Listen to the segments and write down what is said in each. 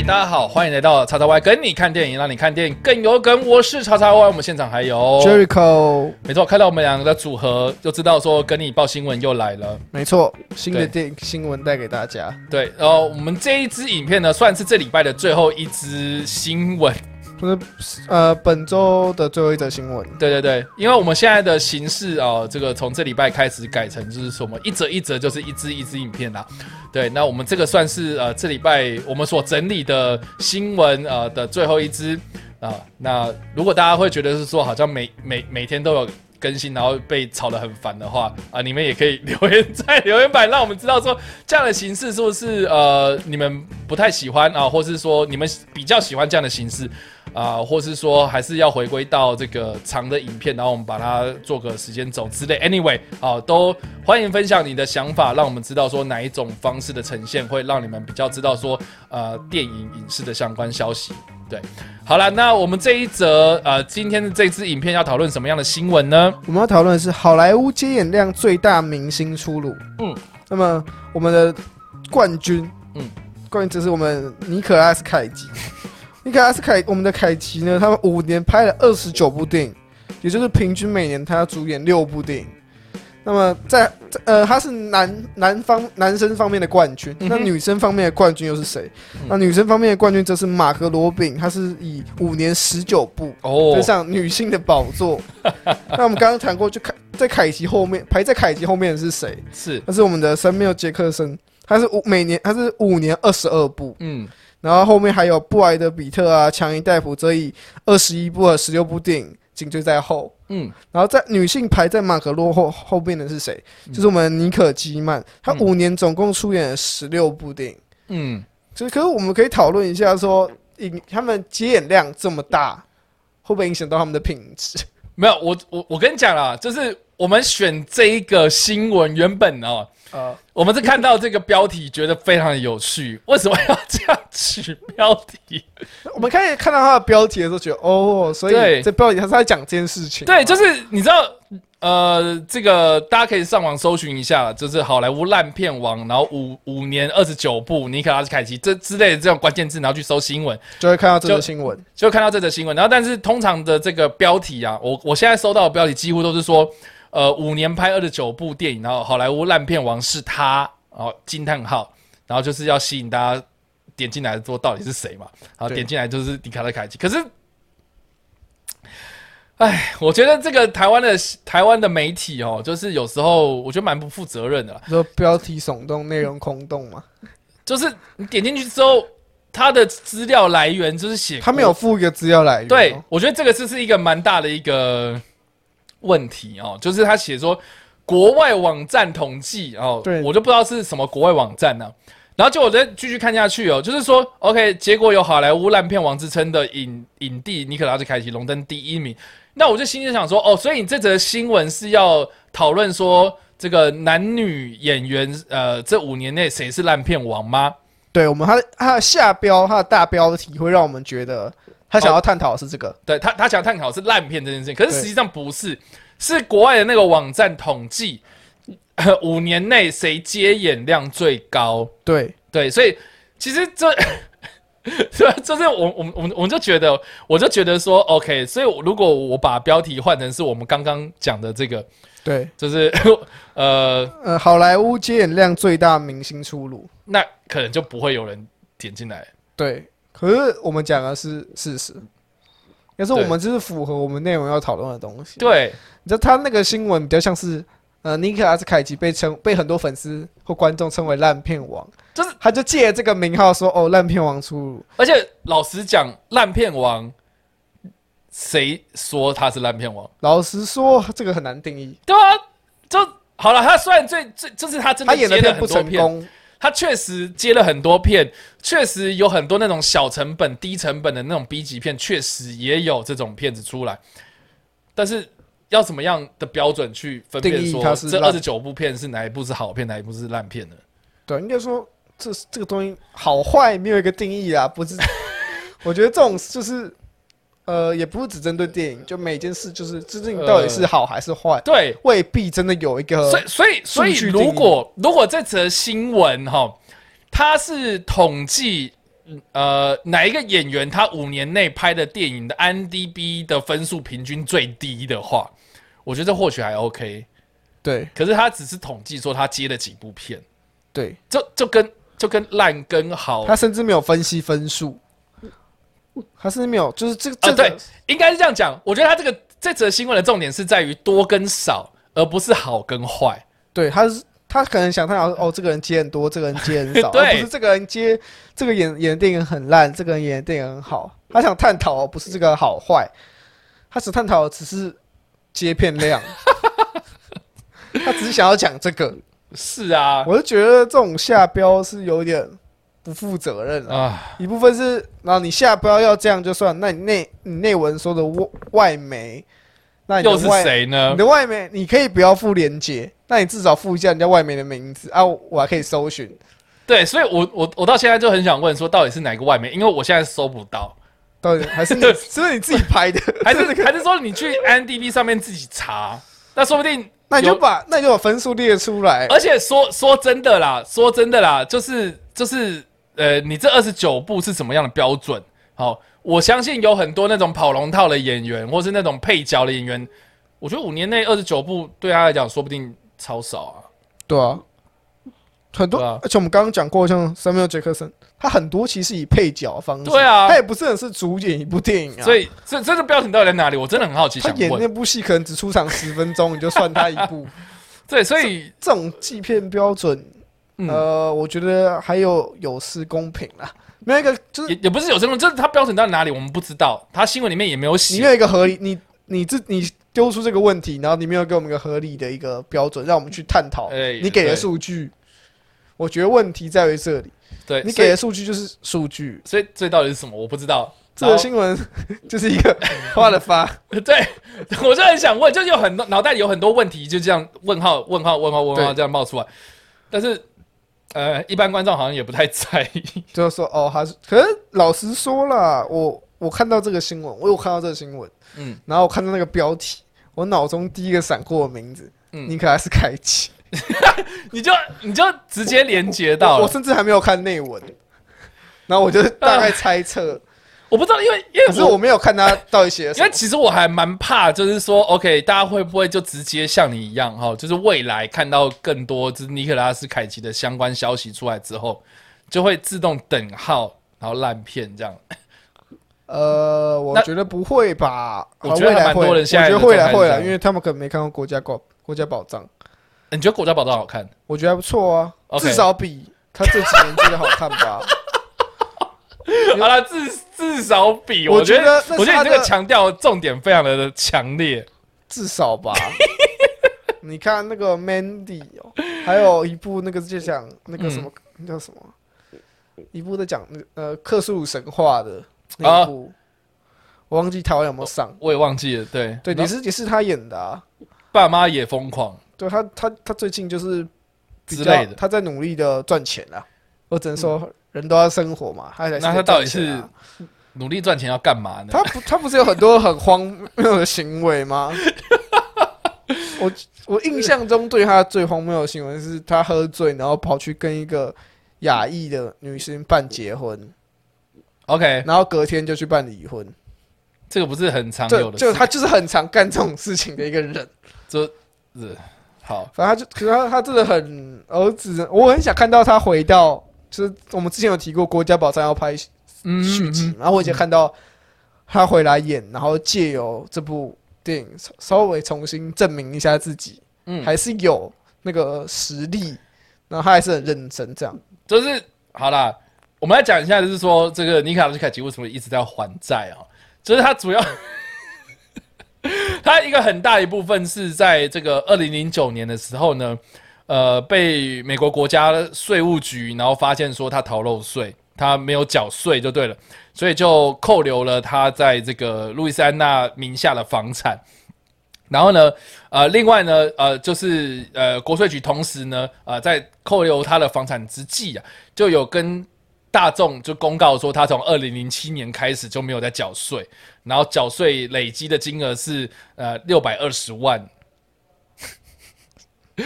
嗨，大家好，欢迎来到叉叉 Y 跟你看电影，让你看电影更有梗。我是叉叉 Y，我们现场还有 Jericho，没错，看到我们两个的组合，就知道说跟你报新闻又来了。没错，新的对电新闻带给大家。对，然后我们这一支影片呢，算是这礼拜的最后一支新闻。不是呃，本周的最后一则新闻。对对对，因为我们现在的形式啊、这个从这礼拜开始改成就是什么一则一则就是一支一支影片啦。对，那我们这个算是呃这礼拜我们所整理的新闻呃的最后一支啊、那如果大家会觉得是说好像每每每天都有更新，然后被吵得很烦的话啊、你们也可以留言在留言板，让我们知道说这样的形式是不是呃你们不太喜欢啊、或是说你们比较喜欢这样的形式。啊、或是说还是要回归到这个长的影片，然后我们把它做个时间轴之类。Anyway，啊，都欢迎分享你的想法，让我们知道说哪一种方式的呈现会让你们比较知道说呃电影影视的相关消息。对，好了，那我们这一则呃今天的这支影片要讨论什么样的新闻呢？我们要讨论的是好莱坞接演量最大明星出炉。嗯，那么我们的冠军，嗯嗯，冠军这是我们尼可拉斯凯奇。尼可拉斯凯，我们的凯奇呢，他们五年拍了二十九部电影，也就是平均每年他要主演六部电影。那么在在呃，他是男男方男生方面的冠军，嗯那女生方面的冠军又是谁？嗯那女生方面的冠军则是马格罗宾，他是以五年十九部哦登上女性的宝座。那我们刚刚谈过，就凯在凯奇后面排在凯奇后面的是谁？是，他是我们的山缪杰克森，他是五每年他是五年二十二部，嗯然后后面还有布莱德比特啊、强尼戴普则以二十一部和十六部电影紧追在后。嗯然后在女性排在马可洛后后边的是谁？嗯就是我们尼可基曼，她嗯五年总共出演了十六部电影。嗯，就是，可是我们可以讨论一下说，影他们接演量这么大，会不会影响到他们的品质？没有，我我我跟你讲啦，就是我们选这一个新闻原本哦。呃，我们是看到这个标题，觉得非常的有趣。为什么要这样取标题？我们开始看到它的标题的时候，觉得哦，所以这标题它是在讲这件事情。对，就是你知道，呃，这个大家可以上网搜寻一下，就是好莱坞烂片王，然后五五年二十九部尼可拉斯凯奇这之类的这种关键字，然后去搜新闻，就会看到这就个新闻。就会看到这则新闻。然后，但是通常的这个标题啊，我我现在收到的标题几乎都是说，呃，五年拍二十九部电影，然后好莱坞烂片王是他，然后惊叹号，然后就是要吸引大家点进来说到底是谁嘛，然后点进来就是迪卡的凯奇。可是，哎，我觉得这个台湾的台湾的媒体哦，就是有时候我觉得蛮不负责任的啦，说标题耸动，内容空洞嘛？就是你点进去之后，他的资料来源就是写他没有附一个资料来源哦。对，我觉得这个是是一个蛮大的一个问题哦，就是他写说国外网站统计哦，对我就不知道是什么国外网站呢、然后就我再继续看下去哦，就是说，OK，结果有好莱坞烂片王之称的影影帝尼可拉斯凯奇荣登第一名。那我就心里想说，哦，所以你这则新闻是要讨论说这个男女演员，呃，这五年内谁是烂片王吗？对我们他的他的下标，他的大标题会让我们觉得他想要探讨的是这个。对他，他想探讨是烂片这件事情，可是实际上不是，是国外的那个网站统计，五年内谁接演量最高。对，对，所以其实这，是吧？就是我我们我们我们就觉得，我就觉得说，OK，所以如果我把标题换成是我们刚刚讲的这个，对，就是 呃，呃，好莱坞接演量最大明星出炉。那可能就不会有人点进来。对，可是我们讲的是事实，可是我们就是符合我们内容要讨论的东西。对，你知道他那个新闻比较像是，呃，尼克拉斯凯奇被称被很多粉丝或观众称为烂片王，就是他就借这个名号说，哦，烂片王出炉。而且老实讲，烂片王，谁说他是烂片王？老实说，这个很难定义。对啊，就好了。他虽然最最就是他真的他演的片不成功，他确实接了很多片，确实有很多那种小成本、低成本的那种 B 级片，确实也有这种片子出来。但是要怎么样的标准去分辨说是这二十九部片是哪一部是好片，哪一部是烂片呢？对，应该说这这个东西好坏没有一个定义啊，不是？我觉得这种就是，呃，也不是只针对电影，就每件事就是这事情到底是好还是坏，对，未必真的有一个所以所以所以如果如果这则新闻哈，它是统计呃哪一个演员他五年内拍的电影的 IMDB 的分数平均最低的话，我觉得或许还 OK。对可是他只是统计说他接了几部片，对，就就跟就跟烂跟好他甚至没有分析分数，他甚至没有，就是这个这啊，对，应该是这样讲。我觉得他这个这则新闻的重点是在于多跟少，而不是好跟坏。对，他是他可能想探讨哦，这个人接很多，这个人接很少，对 而不是这个人接这个演演的电影很烂，这个人演的电影很好。他想探讨不是这个好坏，他只探讨只是接片量，他只是想要讲这个。是啊，我就觉得这种下标是有点不负责任啊。啊，一部分是，然后你下标要这样就算，那你内你内文说的外外媒，那你又是谁呢你？的外媒你可以不要附连接，那你至少附一下人家外媒的名字啊，我还可以搜寻。对，所以我我我到现在就很想问说，到底是哪个外媒？因为我现在搜不到，到底 还是你是不是你自己拍的？还是还是说你去 IMDB 上面自己查？那说不定那你就把那你就把分数列出来。而且说说真的啦，说真的啦，就是就是呃，你这二十九部是什么样的标准？好，我相信有很多那种跑龙套的演员，或是那种配角的演员，我觉得五年内二十九部对他来讲，说不定超少啊。对啊，很多，啊而且我们刚刚讲过，像 Samuel Jackson，他很多其实以配角方式，对啊他也不是很是主演一部电影啊。所以这这个标准到底在哪里？我真的很好奇，想他演那。部戏可能只出场十分钟，你就算他一部。对，所以这种计片标准，嗯，呃，我觉得还有有失公平啦。没有一个就是也也不是有这种，就是他标准到哪里我们不知道，他新闻里面也没有你写没。有一个合理，你你自你丢出这个问题，然后你没有给我们一个合理的一个标准，让我们去探讨。哎你给的数据，我觉得问题在于这里。对，你给的数据就是数据，所以这到底是什么？我不知道。这个新闻 就是一个花了发。对，我就很想问，就是有很多脑袋里有很多问题，就这样问号、问号、问号、问号这样冒出来，但是呃，一般观众好像也不太在意。就是说哦，他是可是老实说啦，我我看到这个新闻，我有看到这个新闻，嗯，然后我看到那个标题，我脑中第一个闪过的名字，嗯。尼可拉斯凯奇，你就你就直接连接到我甚至还没有看内文，然后我就大概 猜测，我不知道，因为因为可是我没有看他到底写了 什么。因为其实我还蛮怕，就是说，OK，大家会不会就直接像你一样哈，就是未来看到更多就是尼克拉斯凯奇的相关消息出来之后，就会自动等号，然后烂片这样。呃，我觉得不会吧？我觉得还蛮多人现在我觉得会来会来，状态是这样因为他们可能没看过国家保国家宝藏，你觉得《国家宝藏》好看？我觉得还不错啊至少比他这几年接的好看吧。好了，至至少比我我觉觉得我觉得你这个强调重点非常的强烈。至少吧。你看那个 Mandy 哦，还有一部那个就讲那个什么、那叫什么，一部在讲那呃克苏鲁神话的那一部，我忘记台湾有没有上。我也忘记了，对对，也是也是他演的啊。爸妈也疯狂对他他他最近就是之类的。他在努力的赚钱啊。我只能说人都要生活嘛，他才那他到底在赚钱啊努力赚钱要干嘛呢？他不，他不是有很多很荒谬的行为吗？我我印象中对他最荒谬的新闻是他喝醉，然后跑去跟一个亚裔的女生办结婚，OK，然后隔天就去办离婚。这个不是很常就有的事，就他就是很常干这种事情的一个人。这是好，反正他就，可是他他真的很儿子，我很想看到他回到，就是我们之前有提过国家宝藏要拍嗯续集嗯，然后我已经看到他回来演，然后借由这部电影稍稍微重新证明一下自己，嗯还是有那个实力，然后他还是很认真这样。就是好啦，我们来讲一下，就是说这个尼卡罗斯凯奇为什么一直在还债啊？就是他主要，他一个很大一部分是在这个二零零九年的时候呢，呃，被美国国家税务局然后发现说他逃漏税，他没有缴税就对了，所以就扣留了他在这个路易斯安那名下的房产。然后呢，呃，另外呢，呃，就是呃，国税局同时呢，呃，在扣留他的房产之际啊，就有跟大众就公告说，他从二零零七年开始就没有在缴税，然后缴税累积的金额是呃六百二十万，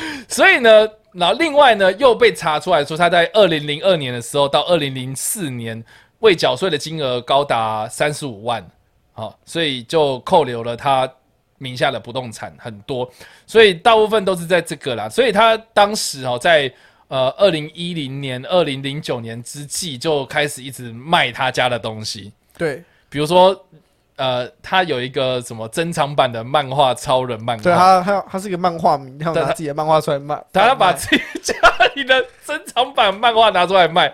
所以呢，然后另外呢，又被查出来说他在二零零二年的时候到二零零四年未缴税的金额高达三十五万，好、所以就扣留了他名下的不动产很多，所以大部分都是在这个啦。所以他当时哦，在呃二零一零年、二零零九年之际就开始一直卖他家的东西，对。比如说呃，他有一个什么珍藏版的漫画超人漫画对，他他他是一个漫画迷，他拿自己的漫画出来卖，他要把自己家里的珍藏版漫画拿出来卖，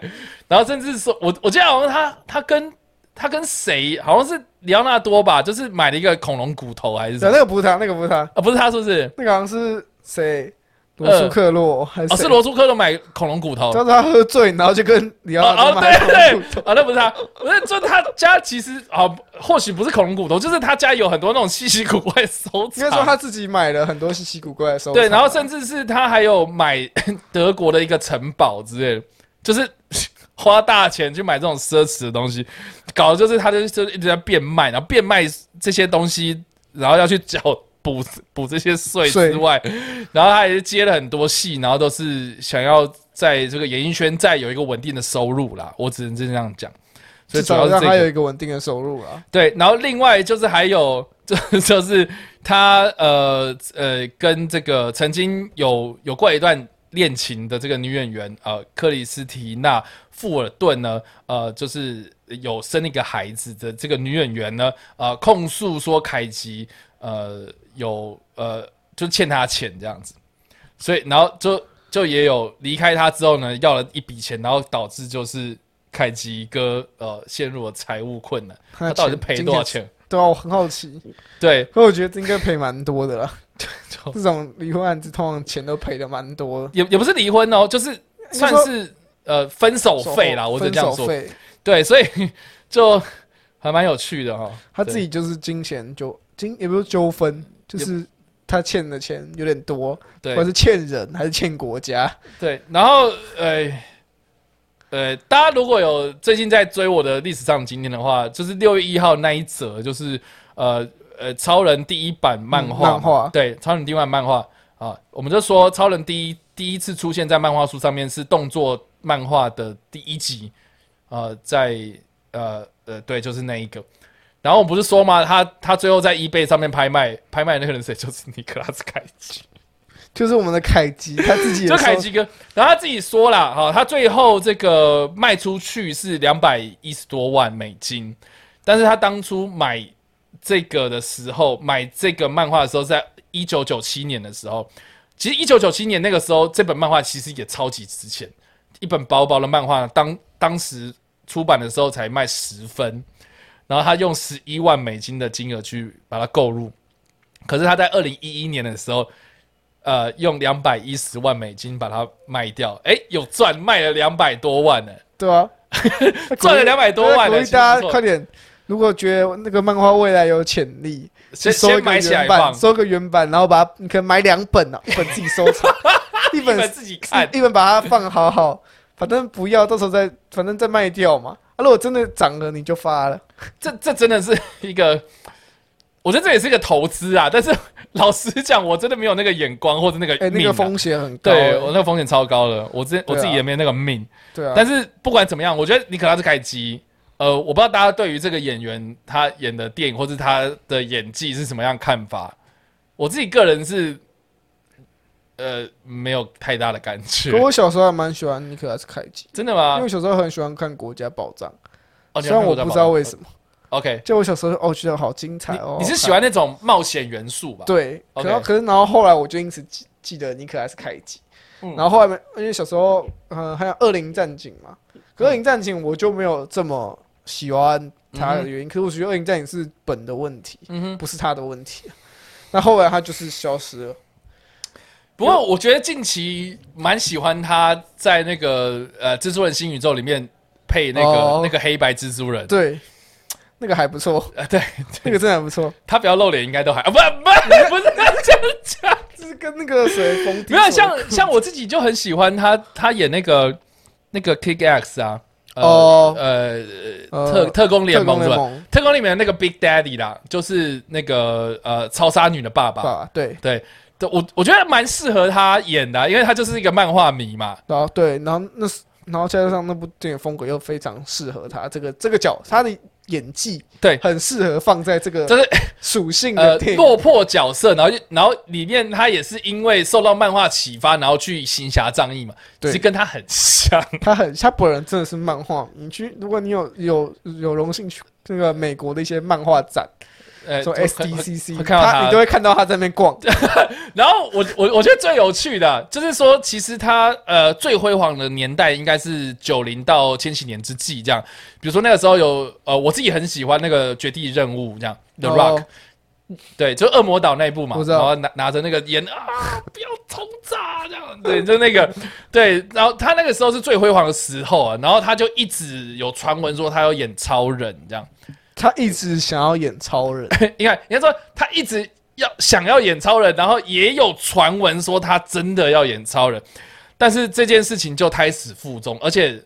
然后甚至说，我我记得好像他他跟他跟谁，好像是里奥纳多吧，就是买了一个恐龙骨头还是什，么那个不是他，那个不是他，啊？不是他，是不是？那个好像是谁？罗素克洛还是哦，是罗素克洛买恐龙骨头。就是他喝醉，然后就跟里奥纳哦对对，啊，那不是他，不是，就他家其实啊，或许不是恐龙骨头，就是他家有很多那种稀奇古怪的收应该说。他自己买了很多稀奇古怪的收藏，对，然后甚至是他还有买德国的一个城堡之类的，就是花大钱去买这种奢侈的东西，搞的就是他就就一直在变卖，然后变卖这些东西，然后要去缴补 补这些税税之外，然后他也是接了很多戏，然后都是想要在这个演艺圈再有一个稳定的收入啦，我只能这样讲。所以主要是这个他有一个稳定的收入啊。对，然后另外就是还有，就 就是他呃呃跟这个曾经有有过一段恋情的这个女演员呃克里斯提娜富尔顿呢，呃就是有生一个孩子的这个女演员呢，呃控诉说凯吉呃有呃就欠他钱这样子，所以然后就就也有离开他之后呢，要了一笔钱，然后导致就是凯吉哥呃陷入了财务困难。他他到底是赔多少？钱？对啊，我很好奇，对，可我觉得应该赔蛮多的啦。就这种离婚案子通常钱都赔的蛮多的，也也不是离婚哦，就是算是呃分手费啦，我只能这样说。分手费，对，所以 就还蛮有趣的哈。他自己就是金钱纠金也不是纠纷，就是他欠的钱有点多，对或者是欠人还是欠国家。对，然后呃呃，大家如果有最近在追我的历史上今天的话，就是六月一号那一则，就是呃呃超人第一版漫画，嗯漫画对，超人第一版漫画啊，我们就说超人第一第一次出现在漫画书上面是动作漫画的第一集，呃，在呃呃对，就是那一个。然后我不是说吗？他他最后在 eBay 上面拍卖，拍卖的那个人谁？就是尼克拉斯凯奇。就是我们的凯基，他自己也就凯基哥，然后他自己说了，哈，他最后这个卖出去是两百一十多万美金，但是他当初买这个的时候，买这个漫画的时候，在一九九七年的时候，其实一九九七年那个时候，这本漫画其实也超级值钱，一本薄薄的漫画，当当时出版的时候才卖十分，然后他用十一万美金的金额去把它购入，可是他在二零一一年的时候。呃，用两百一十万美金把它卖掉，哎，有赚，卖了两百多万呢，对啊，赚了两百多万呢，鼓励大家快点，如果觉得那个漫画未来有潜力，先收一个先买起来原版，收个原版，然后把它你可能买两本啊，一本自己收藏，一本自己看，一本把它放好好，反正不要，到时候再反正再卖掉嘛。啊，如果真的涨了，你就发了。这这真的是一个，我觉得这也是一个投资啊。但是老实讲，我真的没有那个眼光或者那个哎、那个风险很高、对哎我那个风险超高的，我之前我自己也没有那个命。对啊，但是不管怎么样，我觉得你可能是开机，呃，我不知道大家对于这个演员他演的电影或者他的演技是什么样看法。我自己个人是，呃，没有太大的感觉可。我小时候还蛮喜欢尼克拉斯凯奇，真的吗因为？小时候很喜欢看《国家宝藏》，哦，虽然我不知道为什么。OK，就我小时候哦觉得好精彩哦。你你是喜欢那种冒险元素吧？对，可后可是然后后来我就因此记记得尼克拉斯凯奇，嗯然后后来没因为小时候呃还有《恶灵战警》嘛，可《恶灵战警》我就没有这么喜欢他的原因，可是我觉得《恶灵战警》是本的问题，嗯哼。不是他的问题。那后来他就是消失了，不过我觉得近期蛮喜欢他在那个呃蜘蛛人新宇宙里面配那个、哦。那个黑白蜘蛛人，对，那个还不错，呃，对那个真的还不错，他不要露脸应该都还啊，不不 不是这样讲，就是跟那个谁冯没有像像我自己就很喜欢他，他演那个那个 Kick X 啊，呃、哦。呃呃特特工联特盟是吧？工联盟。特工里面的那个 Big Daddy 啦，就是那个呃超杀女的爸爸，吧，对，对，对我我觉得蛮适合他演的啊、因为他就是一个漫画迷嘛，然后对，然后那是然后再加上那部电影风格又非常适合他这个这个角，他的演技对很适合放在这个就是 属性呃的。落魄角色，然后就然后里面他也是因为受到漫画启发，然后去行侠仗义嘛，对其实跟他很像。他很，他本人真的是漫画迷。你去，如果你有有有荣幸去那个美国的一些漫画展，说呃就 SDCC，看到他。你都会看到他在那边逛。然后我我我觉得最有趣的，就是说，其实他呃最辉煌的年代应该是九零到千禧年之际，这样。比如说那个时候有呃，我自己很喜欢那个《绝地任务》这样，《The Rock》哦对，就恶魔岛那一部嘛，然后拿拿着那个烟啊，不要轰炸这样，对，就那个。对，然后他那个时候是最辉煌的时候啊，然后他就一直有传闻说他要演超人这样，他一直想要演超人，你看，你看说他一直要想要演超人，然后也有传闻说他真的要演超人，但是这件事情就胎死腹中，而且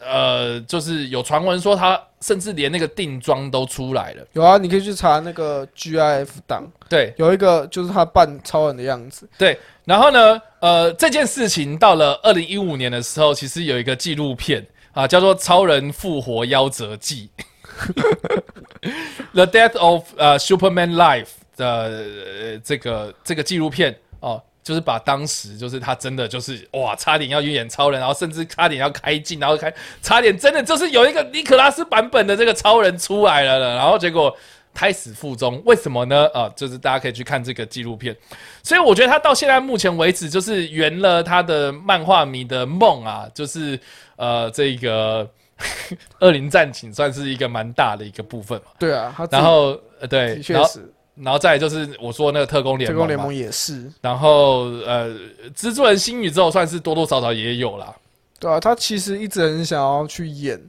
呃，就是有传闻说他甚至连那个定妆都出来了，有啊，你可以去查那个 GIF 档，对。有一个就是他扮超人的样子。对，然后呢，呃，这件事情到了二零一五年的时候，其实有一个纪录片啊，叫做《超人复活夭折记》The Death of 呃 Superman Life 的、这个这个纪录片哦。就是把当时就是他真的就是哇，差点要去演超人，然后甚至差点要开镜，然后开差点真的就是有一个尼可拉斯版本的这个超人出来了了，然后结果胎死腹中，为什么呢？啊，就是大家可以去看这个纪录片。所以我觉得他到现在目前为止，就是圆了他的漫画迷的梦啊，就是呃，这个 恶灵战警算是一个蛮大的一个部分嘛。对啊，他然后呃，对，确实，然后再来就是我说那个特工联盟，特工联盟也是。然后呃，蜘蛛人新宇宙算是多多少少也有啦。对啊，他其实一直很想要去演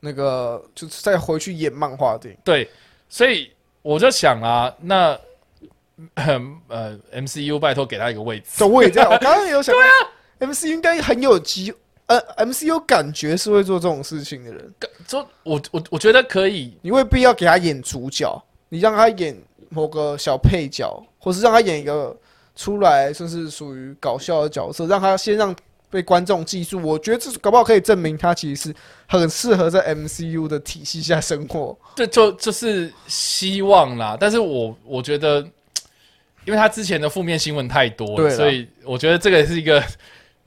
那个，就是再回去演漫画电影。对，所以我就想啊，那呃，MCU 拜托给他一个位置。对，我也这样。我刚刚也有想，对啊，MC 应该很有机，呃，MCU 感觉是会做这种事情的人。就我我我觉得可以，你未必要给他演主角，你让他演某个小配角，或是让他演一个出来算是属于搞笑的角色，让他先让被观众记住。我觉得这搞不好可以证明他其实是很适合在 MCU 的体系下生活。这就就是希望啦。但是我我觉得，因为他之前的负面新闻太多了，对所以我觉得这个是一个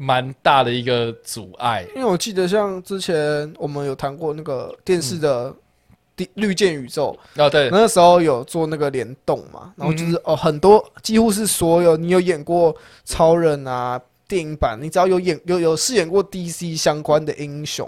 蛮大的一个阻碍。因为我记得像之前我们有谈过那个电视的第绿箭宇宙，哦，对，那时候有做那个联动嘛，然后就是、哦很多几乎是所有你有演过超人啊电影版，你只要有演有有饰演过 DC 相关的英雄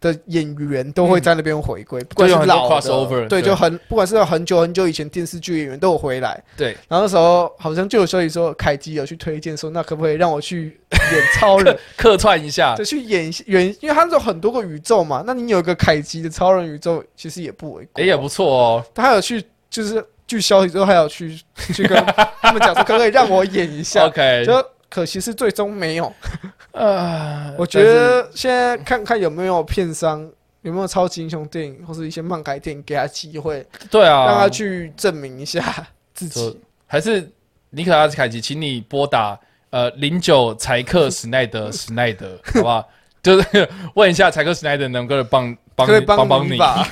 的演员都会在那边回归，不管是老的 crossover，对，就很不管是很久很久以前电视剧演员都有回来，对，然后那时候好像就有消息说凯基有去推荐说，那可不可以让我去演超人？客串一下，对，去演演，因为它是有很多个宇宙嘛，那你有一个凯基的超人宇宙，其实也不为过。哎，也不错哦。他还有去，就是据消息之后还有去去跟他们讲说，可不可以让我演一下？OK，就可惜是最终没有。呃，我觉得现在看看有没有片商有没有超级英雄电影或是一些漫改电影给他机会，对啊，让他去证明一下 自己。还是尼克拉斯凯奇，请你拨打呃零九柴克史奈德史奈德，好不好？就是问一下柴克史奈德能不能帮帮帮帮你？吧。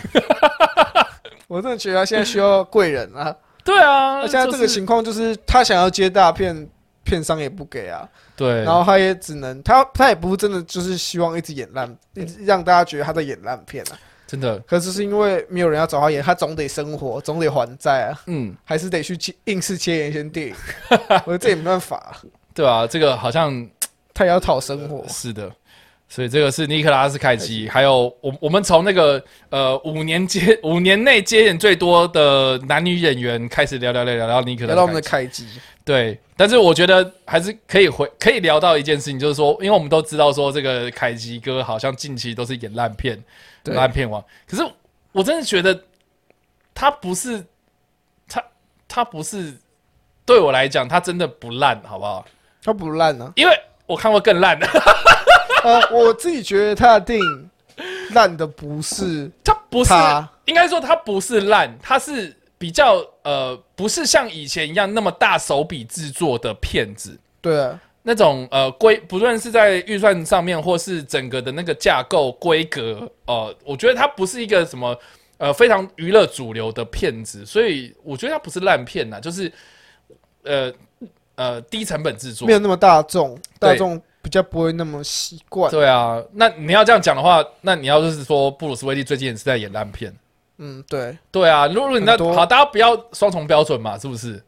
我真的觉得他现在需要贵人啊！对啊，那现在这个情况就是他想要接大片，片商也不给啊。对，然后他也只能，他他也不是真的就是希望一直演烂，一直让大家觉得他在演烂片啊。真的，可是是因为没有人要找他演，他总得生活，总得还债啊，嗯，还是得去接硬是接演一些电影。我觉得这也没办法，对啊，这个好像他也要讨生活。是的。所以这个是尼克拉斯凯奇，还有我我们从那个呃五年接五年内接演最多的男女演员开始聊聊聊聊聊尼克拉斯聊到我们的凯奇开机，对，但是我觉得还是可以回可以聊到一件事情，就是说，因为我们都知道说这个凯奇哥好像近期都是演烂片，对烂片王。可是我真的觉得他不是他他不是对我来讲，他真的不烂，好不好？他不烂啊。因为我看过更烂的，呃，我自己觉得他的电影烂的不是他不是，应该说他不是烂，他是比较呃不是像以前一样那么大手笔制作的片子。对啊，那种呃规，不论是在预算上面，或是整个的那个架构规格，呃，我觉得它不是一个什么呃非常娱乐主流的片子，所以我觉得它不是烂片呐，就是呃呃低成本制作没，有那么大众，大众比较不会那么习惯。对啊，那你要这样讲的话，那你要就是说布鲁斯威利最近也是在演烂片，嗯，对，对啊，如果你那多。好，大家不要双重标准嘛，是不是？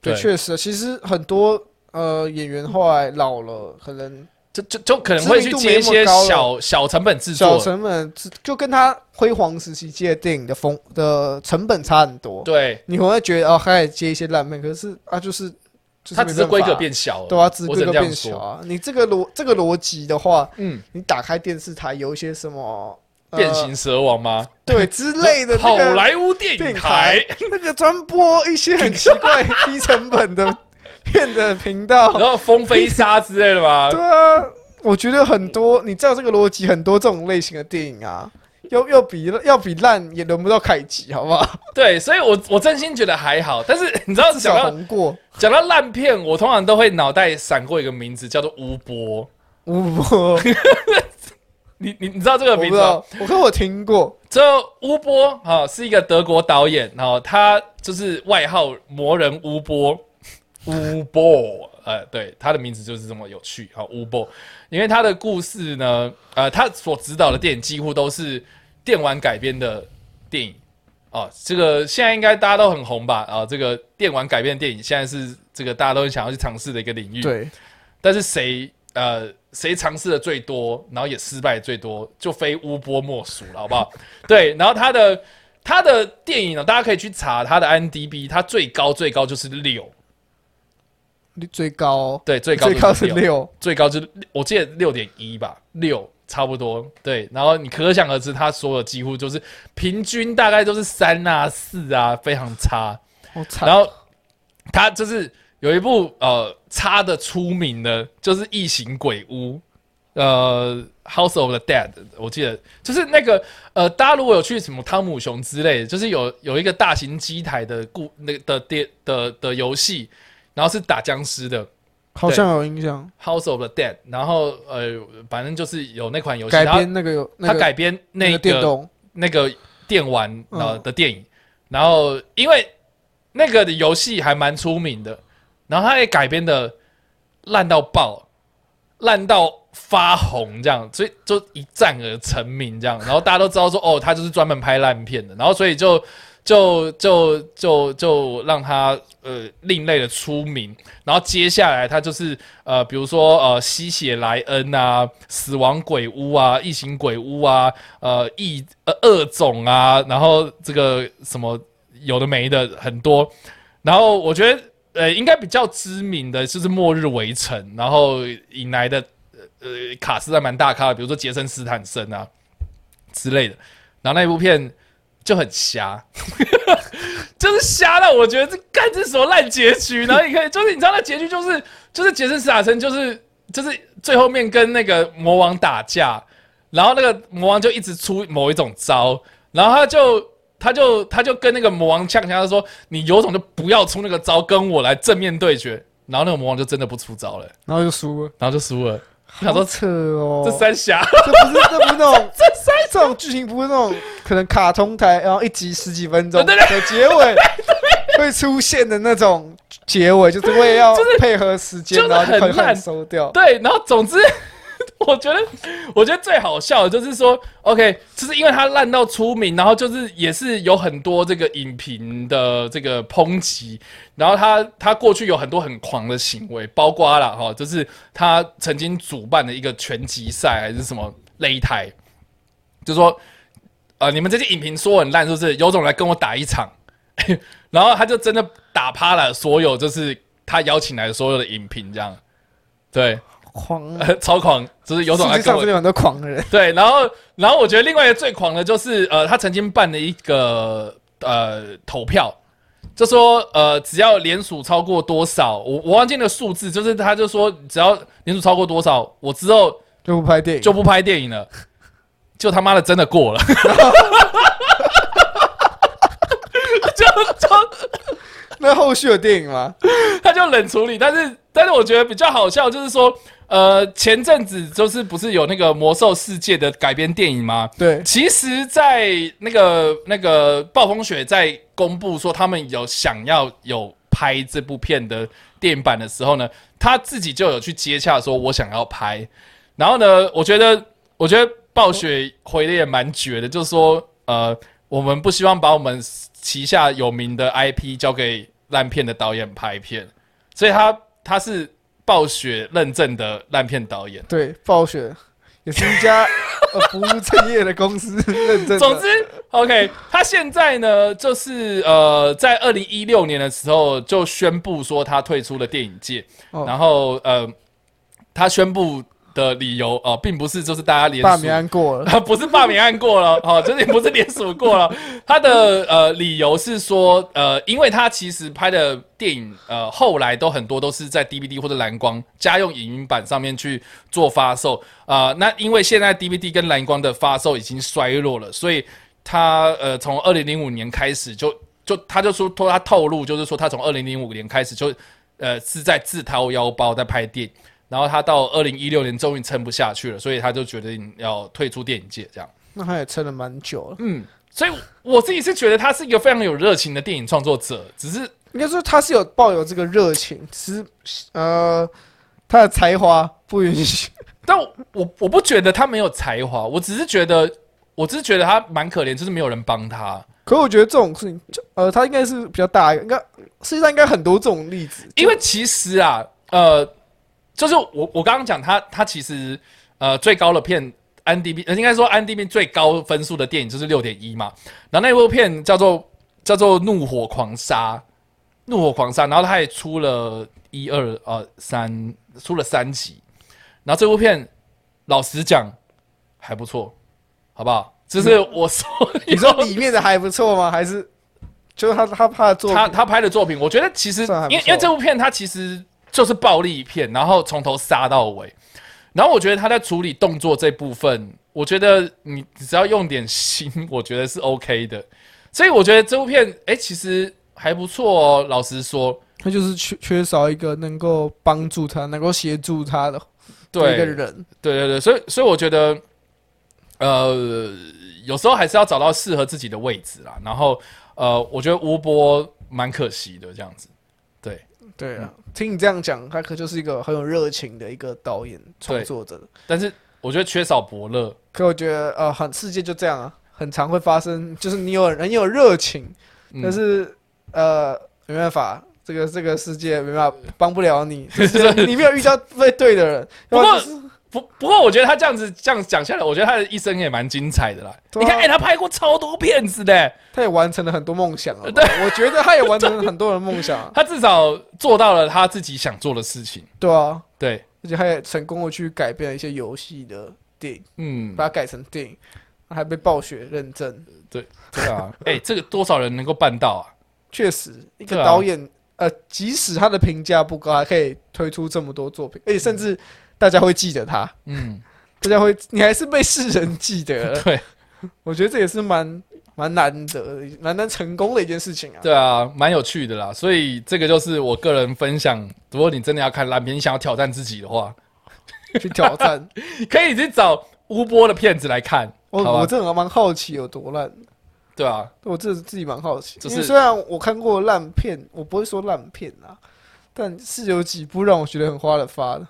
对，确实，其实很多呃演员后来老了，可能就就就可能会去接一些小小成本制作。小，成本就跟他辉煌时期接的电影的风的成本差很多。对，你会觉得哦，他也接一些烂片，可是啊，就是就是它只是规格变小了，对啊，只是规格。变小啊。你这个逻这个逻辑的话，嗯，你打开电视台有一些什么、呃变形蛇王吗？对之类的 好那个莱坞电电影影台台，那个专播一些很奇怪低成本的 片的频道，然后风飞沙之类的吗？对啊，我觉得很多，你知道这个逻辑，很多这种类型的电影啊，要要比要比烂也轮不到凯奇，好不好？对，所以我我真心觉得还好，但是你知道讲到红过讲到烂片，我通常都会脑袋闪过一个名字，叫做吴波。吴波，你你你知道这个名字我看我听过，这乌波啊、是一个德国导演，然后他就是外号魔人乌波，乌波，呃，对，他的名字就是这么有趣，好，乌波，因为他的故事呢，呃，他所指导的电影几乎都是电玩改编的电影，哦，这个现在应该大家都很红吧？啊、这个电玩改编的电影现在是这个大家都很想要去尝试的一个领域，对，但是谁呃谁尝试的最多，然后也失败最多，就非乌波莫属了，好不好？对，然后他的他的电影呢，大家可以去查他的 IMDB，他最高最高就是六，最高对，最高最高是六，最高就是我记得六点一吧，六差不多，对，然后你可想而知，他所有几乎就是平均大概都是三啊四啊，非常差。然。后他就是有一部呃差的出名的，就是《异形鬼屋》，呃，《House of the Dead》，我记得就是那个呃，大家如果有去什么汤姆熊之类的，就是有有一个大型机台的故那个的电的的游戏，然后是打僵尸的。好像有印象，House of the Dead，然后呃，反正就是有那款游戏，改编那个那个他改编那那个个电动，那个电玩呃嗯。的电影，然后因为那个的游戏还蛮出名的，然后他也改编的烂到爆，烂到发红这样，所以就一战而成名这样，然后大家都知道说哦，他就是专门拍烂片的，然后所以就就就就就让他呃另类的出名，然后接下来他就是呃比如说呃吸血莱恩啊、死亡鬼屋啊、异形鬼屋啊、呃异呃恶种啊，然后这个什么有的没的很多，然后我觉得呃应该比较知名的就是《末日围城》，然后引来的呃呃卡斯还蛮大咖的，比如说杰森斯坦森啊之类的，然后那一部片就很瞎，就是瞎到我觉得这干这什么烂结局，然后你可以就是你知道那结局就是就是杰森斯坦森就是就是最后面跟那个魔王打架，然后那个魔王就一直出某一种招，然后他就他就他就跟那个魔王呛呛，他说：“你有种就不要出那个招，跟我来正面对决。”然后那个魔王就真的不出招了，然后就输了。然后就输了。我想说扯哦，这三峡这不是这不是那种这这种剧情不是那种可能卡通台，然后一集十几分钟对的结尾会出现的那种结尾，就是为了要就是配合时间，就是然后就快快很烂收掉。对，然后总之，我觉得我觉得最好笑的就是说，OK，就是因为他烂到出名，然后就是也是有很多这个影评的这个抨击，然后他他过去有很多很狂的行为，包括了哈，就是他曾经主办的一个拳击赛还是什么擂台，就说呃你们这些影评说很烂，是不是？有种来跟我打一场，然后他就真的打趴了所有就是他邀请来的所有的影评，这样对。狂，呃，超狂，就是有种世界上真的有很多狂人，对，然后然后我觉得另外一个最狂的就是呃，他曾经办了一个呃投票，就说呃只要连署超过多少，我我忘记那个数字，就是他就说只要连署超过多少，我之后就不拍电影，就不拍电影了，就他妈的真的过了，就就那后续有电影吗？他就冷处理，但是但是我觉得比较好笑，就是说，呃，前阵子就是不是有那个魔兽世界的改编电影吗？对，其实，在那个那个暴风雪在公布说他们有想要有拍这部片的电影版的时候呢，他自己就有去接洽说，我想要拍。然后呢，我觉得，我觉得暴雪回的也蛮绝的，就是说，呃，我们不希望把我们旗下有名的 IP 交给烂片的导演拍片，所以他他是暴雪认证的烂片导演。对，暴雪也是一家呃不务正业的公司认证。总之，OK，他现在呢，就是呃，在二零一六年的时候就宣布说他退出了电影界，哦然后呃，他宣布的理由呃，并不是就是大家联署。罢免案过了，不是罢免案过了，哦，就是也不是联署过了。他的呃理由是说，呃，因为他其实拍的电影，呃，后来都很多都是在 DVD 或者蓝光家用影音版上面去做发售啊、那因为现在 DVD 跟蓝光的发售已经衰落了，所以他呃从二零零五年开始就就他就说托他透露，就是说他从二零零五年开始就呃是在自掏腰包在拍电影。然后他到二零一六年终于撑不下去了，所以他就决定要退出电影界，这样。那他也撑了蛮久了。嗯，所以我自己是觉得他是一个非常有热情的电影创作者，只是应该说他是有抱有这个热情，只是呃他的才华不允许。但我我我不觉得他没有才华，我只是觉得我只是觉得他蛮可怜，就是没有人帮他。可我觉得这种事情，就呃，他应该是比较大应该世界上应该很多这种例子。因为其实啊，呃，就是我我刚刚讲他他其实呃最高的片安迪 B，呃应该说安迪 B 最高分数的电影就是六点一嘛，然后那部片叫做叫做《怒火狂杀》，怒火狂杀，然后他也出了一二呃三出了三集，然后这部片老实讲还不错，好不好？就是我说你说里面的还不错吗？还是就是他他他的作品他他拍的作品，我觉得其实因为因为这部片它其实就是暴力一片，然后从头杀到尾，然后我觉得他在处理动作这部分，我觉得你你只要用点心，我觉得是 OK 的，所以我觉得这部片哎、其实还不错哦，老实说，他就是缺缺少一个能够帮助他、能够协助他的对一个人。对对对，所以所以我觉得，呃，有时候还是要找到适合自己的位置啦。然后呃，我觉得吴波蛮可惜的这样子，对。对啊，听你这样讲，他可就是一个很有热情的一个导演创作者。但是我觉得缺少伯乐，可我觉得呃，很世界就这样啊，很常会发生，就是你有很有热情，嗯但是呃没办法，这个这个世界没办法帮不了你，就是你没有遇到对对的人。不不过，我觉得他这样子这样讲下来，我觉得他的一生也蛮精彩的啦。啊你看，哎、他拍过超多片子的，他也完成了很多梦想啊。对。我觉得他也完成了很多人的梦想啊，他至少做到了他自己想做的事情。对啊，对，而且他也成功的去改变了一些游戏的电影，嗯，把它改成电影，还被暴雪认证。对对啊，哎、这个多少人能够办到啊？确实，一个导演，呃，即使他的评价不高，还可以推出这么多作品，而且甚至大家会记得他，嗯，大家会，你还是被世人记得。对我觉得这也是蛮蛮难得、蛮难成功的一件事情啊。对啊，蛮有趣的啦。所以这个就是我个人分享。如果你真的要看烂片，你想要挑战自己的话，去挑战。可以去找乌波的片子来看。我我真的蛮好奇有多烂，对啊，我这自己蛮好奇。就是虽然我看过烂片，我不会说烂片啊，但是有几部让我觉得很花了发的。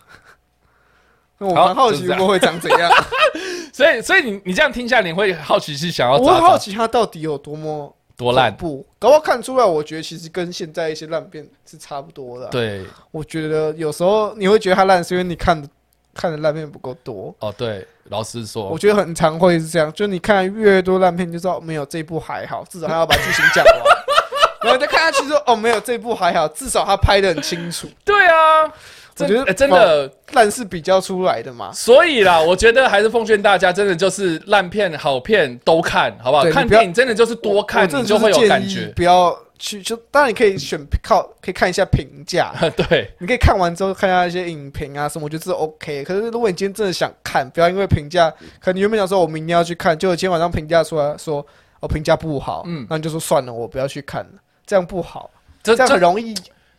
那我好蛮好奇我会长怎样，所以所以你你这样听下来，你会好奇是想要我会好奇它到底有多么多烂？不好看出来，我觉得其实跟现在一些烂片是差不多的啊、对，我觉得有时候你会觉得它烂，是因为你看的看的烂片不够多。哦对，老实说我，觉得很常会是这样，就你看越多烂片，就知道没有这部还好，至少他要把剧情讲完。然后再看下去说，哦，没有这部还好，至少他拍的很清楚。对啊，真我觉得欸真的，烂是比较出来的嘛。所以啦，我觉得还是奉劝大家，真的就是烂片、好片都看，好不好？不看电影真的就是多看，真的你就会有感觉。不要去，就当然你可以选靠，可以看一下评价，对，你可以看完之后看一下一些影评啊什么，我觉得这是 OK。可是如果你今天真的想看，不要因为评价，可能你原本想说我明天要去看，结果今天晚上评价出来说我评价不好，嗯那你就说算了，我不要去看了，这样不好，这这这样很容易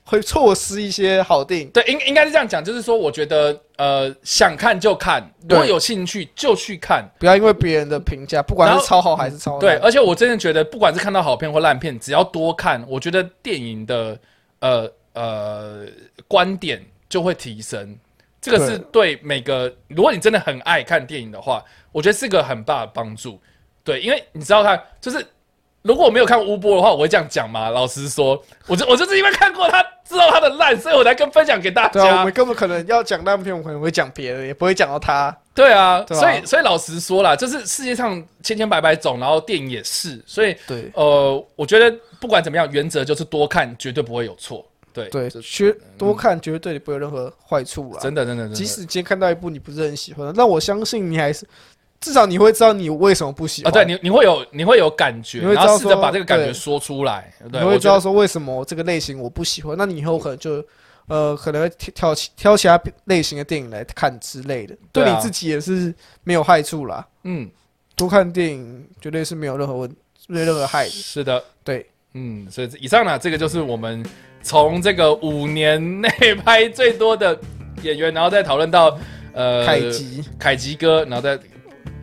会错失一些好电影。对，应应该是这样讲，就是说，我觉得呃，想看就看，如果有兴趣就去看。不要因为别人的评价，不管是超好还是超烂对，而且我真的觉得，不管是看到好片或烂片，只要多看，我觉得电影的呃呃观点就会提升。这个是对每个，如果你真的很爱看电影的话，我觉得是个很大的帮助。对，因为你知道看，就是如果我没有看乌波的话，我会这样讲吗？老实说，我就我就是因为看过他，知道他的烂，所以我才跟分享给大对啊，我们。根本可能要讲烂片，我们可能会讲别的，也不会讲到他。对啊，所以所以老实说啦，就是世界上千千百百种，然后电影也是，所以对呃，我觉得不管怎么样，原则就是多看，绝对不会有错。对对，这学多看绝对不会有任何坏处啦。真的真的。即使今天看到一部你不是很喜欢的，那我相信你还是至少你会知道你为什么不喜啊，欢。对你你会有你会有感觉，你会知道然后试着说把这个感觉说出来。对，你会知道说为什么这个类型我不喜欢，那你以后可能就呃可能会挑挑其他类型的电影来看之类的，对你自己也是没有害处啦。嗯，多看电影绝对是没有任何问没有任何害的。是的，对，嗯，所以以上呢，这个就是我们从这个五年内拍最多的演员，然后再讨论到呃凯吉，凯吉哥，然后再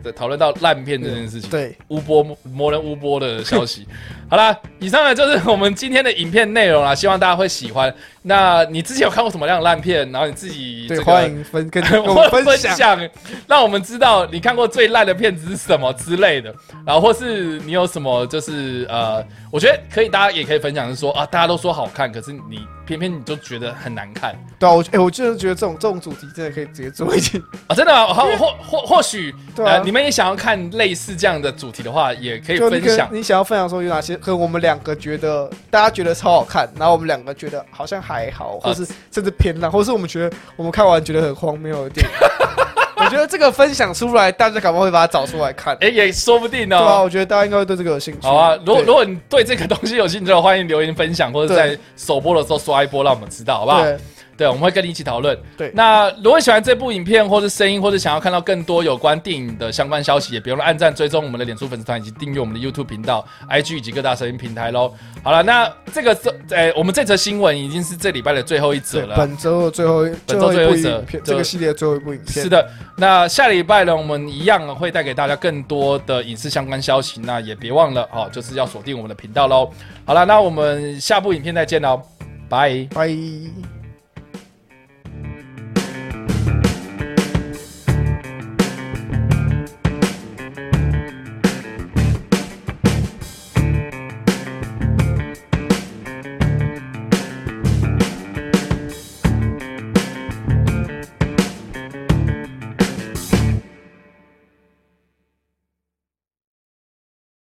再讨论到烂片这件事情。对，乌波魔人乌波的消息。好啦，以上呢就是我们今天的影片内容啦，希望大家会喜欢。那你之前有看过什么样的烂片？然后你自己欢迎分跟跟 我们分 分享。让我们知道你看过最烂的片子是什么之类的，然后或是你有什么就是呃，我觉得可以，大家也可以分享，是说啊，大家都说好看，可是你偏偏你就觉得很难看对啊，我哎、我就是觉得这种这种主题真的可以直接做一件。啊，真的吗？好，或或或许对啊呃，你们也想要看类似这样的主题的话，也可以分享能。你想要分享说有哪些，可能我们两个觉得大家觉得超好看，然后我们两个觉得好像还好，或是甚至偏烂，或是我们觉得我们看完觉得很荒谬的电影。我觉得这个分享出来，大家搞不好会把它找出来看。哎、也说不定对啊，哦。我觉得大家应该会对这个有兴趣。好啊，如果如果你对这个东西有兴趣的话，欢迎留言分享，或者在首播的时候刷一波，让我们知道，好不好？对对，我们会跟你一起讨论。对那如果喜欢这部影片，或是声音，或者想要看到更多有关电影的相关消息，也别忘了按赞、追踪我们的脸书粉丝团，以及订阅我们的 YouTube 频道、IG 以及各大声音平台喽。好了，那这个是，呃，我们这则新闻已经是这礼拜的最后一则，了。本周的最后一本周最后一则这个系列的最后一部影片。是的，那下礼拜呢，我们一样会带给大家更多的影视相关消息。那也别忘了哦，就是要锁定我们的频道喽。好了，那我们下部影片再见喽，拜。拜。